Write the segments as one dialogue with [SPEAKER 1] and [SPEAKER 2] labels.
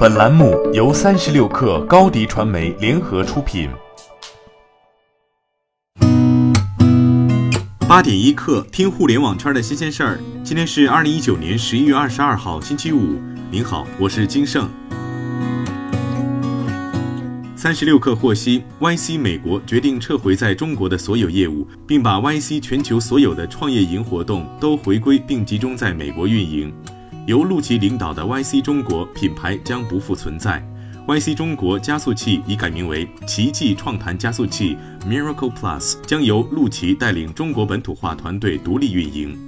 [SPEAKER 1] 本栏目由三十六氪高低传媒联合出品。
[SPEAKER 2] 八点一刻，听互联网圈的新鲜事儿。今天是二零一九年十一月二十二号，星期五。您好，我是金盛。三十六氪获悉，YC 美国决定撤回在中国的所有业务，并把 YC 全球所有的创业营活动都回归并集中在美国运营。由陆琪领导的 YC 中国品牌将不复存在，YC 中国加速器已改名为奇迹创谈加速器 Miracle Plus，将由陆琪带领中国本土化团队独立运营。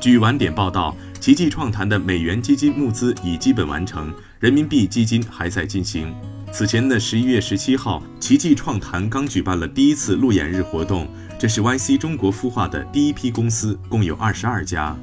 [SPEAKER 2] 据晚点报道，奇迹创谈的美元基金募资已基本完成，人民币基金还在进行。此前的十一月十七号，奇迹创谈刚举办了第一次路演日活动，这是 YC 中国孵化的第一批公司，共有二十二家。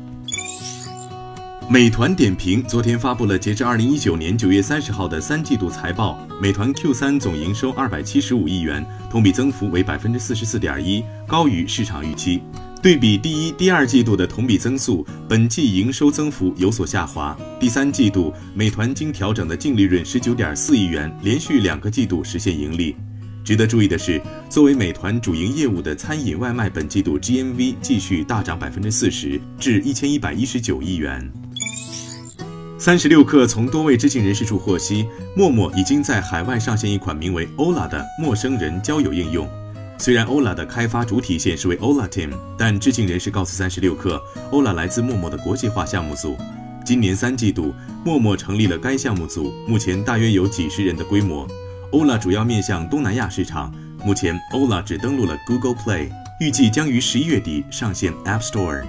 [SPEAKER 2] 美团点评昨天发布了截至二零一九年九月三十号的三季度财报，美团 Q 三总营收二百七十五亿元，同比增幅为百分之四十四点一，高于市场预期。对比第一、第二季度的同比增速，本季营收增幅有所下滑。第三季度，美团经调整的净利润十九点四亿元，连续两个季度实现盈利。值得注意的是，作为美团主营业务的餐饮外卖，本季度 GMV 继续大涨百分之四十，至一千一百一十九亿元。三十六氪从多位知情人士处获悉，陌陌已经在海外上线一款名为 Ola 的陌生人交友应用。虽然 Ola 的开发主体显示为 Ola Team，但知情人士告诉三十六氪，Ola 来自陌陌的国际化项目组。今年三季度，陌陌成立了该项目组，目前大约有几十人的规模。Ola 主要面向东南亚市场，目前 Ola 只登陆了 Google Play，预计将于十一月底上线 App Store。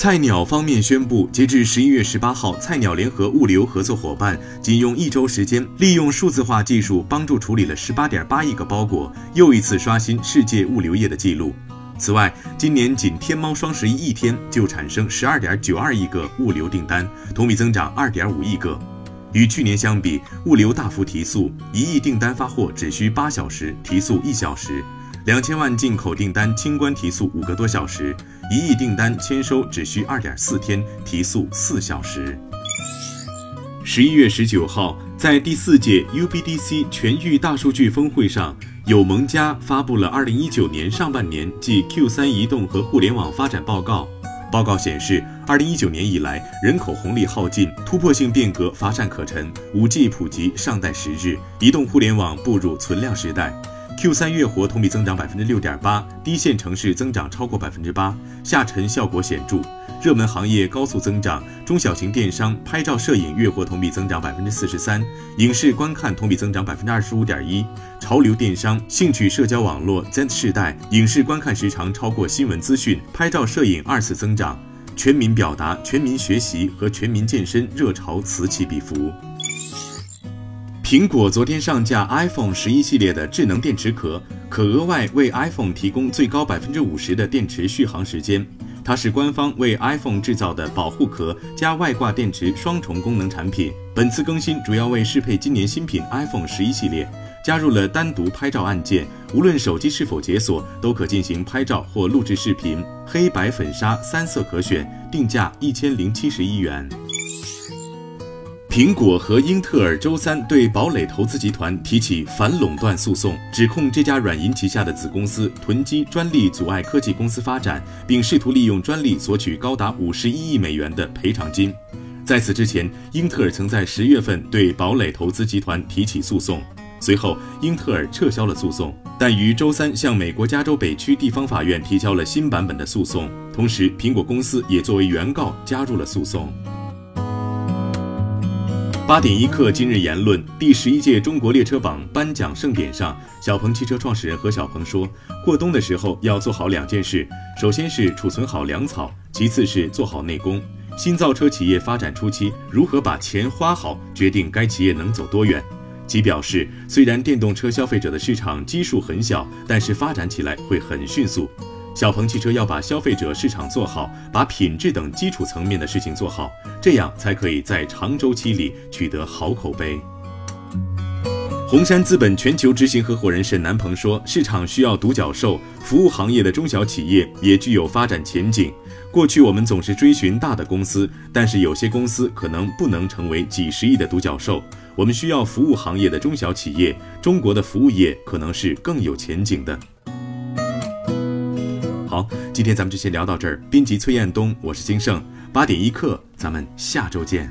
[SPEAKER 2] 菜鸟方面宣布，截至十一月十八号，菜鸟联合物流合作伙伴仅用一周时间，利用数字化技术帮助处理了十八点八亿个包裹，又一次刷新世界物流业的记录。此外，今年仅天猫双十一一天就产生十二点九二亿个物流订单，同比增长二点五亿个。与去年相比，物流大幅提速，一亿订单发货只需八小时，提速一小时。两千万进口订单清关提速五个多小时，一亿订单签收只需二点四天，提速四小时。十一月十九号，在第四届 UBDC 全域大数据峰会上，友盟家发布了二零一九年上半年即 Q 三移动和互联网发展报告。报告显示，二零一九年以来，人口红利耗尽，突破性变革乏善可陈，五 G 普及尚待时日，移动互联网步入存量时代。Q 三月活同比增长百分之六点八，低线城市增长超过百分之八，下沉效果显著，热门行业高速增长，中小型电商拍照摄影月活同比增长百分之四十三，影视观看同比增长百分之二十五点一，潮流电商、兴趣社交网络 Z 世代影视观看时长超过新闻资讯，拍照摄影二次增长，全民表达、全民学习和全民健身热潮此起彼伏。苹果昨天上架 iPhone 十一系列的智能电池壳，可额外为 iPhone 提供最高百分之五十的电池续航时间。它是官方为 iPhone 制造的保护壳加外挂电池双重功能产品。本次更新主要为适配今年新品 iPhone 十一系列，加入了单独拍照按键，无论手机是否解锁，都可进行拍照或录制视频。黑白粉砂三色可选，定价一千零七十一元。苹果和英特尔周三对堡垒投资集团提起反垄断诉讼，指控这家软银旗下的子公司囤积专利，阻碍科技公司发展，并试图利用专利索取高达五十一亿美元的赔偿金。在此之前，英特尔曾在十月份对堡垒投资集团提起诉讼，随后英特尔撤销了诉讼，但于周三向美国加州北区地方法院提交了新版本的诉讼，同时苹果公司也作为原告加入了诉讼。八点一刻，今日言论：第十一届中国列车榜颁奖盛典上，小鹏汽车创始人何小鹏说，过冬的时候要做好两件事，首先是储存好粮草，其次是做好内功。新造车企业发展初期，如何把钱花好，决定该企业能走多远。其表示，虽然电动车消费者的市场基数很小，但是发展起来会很迅速。小鹏汽车要把消费者市场做好，把品质等基础层面的事情做好，这样才可以在长周期里取得好口碑。红杉资本全球执行合伙人沈南鹏说：“市场需要独角兽，服务行业的中小企业也具有发展前景。过去我们总是追寻大的公司，但是有些公司可能不能成为几十亿的独角兽。我们需要服务行业的中小企业，中国的服务业可能是更有前景的。”今天咱们就先聊到这儿。编辑崔彦东，我是金盛，八点一刻，咱们下周见。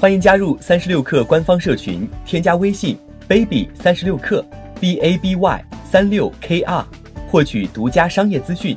[SPEAKER 3] 欢迎加入三十六课官方社群，添加微信 baby 三十六课 b a b y 三六 k r，获取独家商业资讯，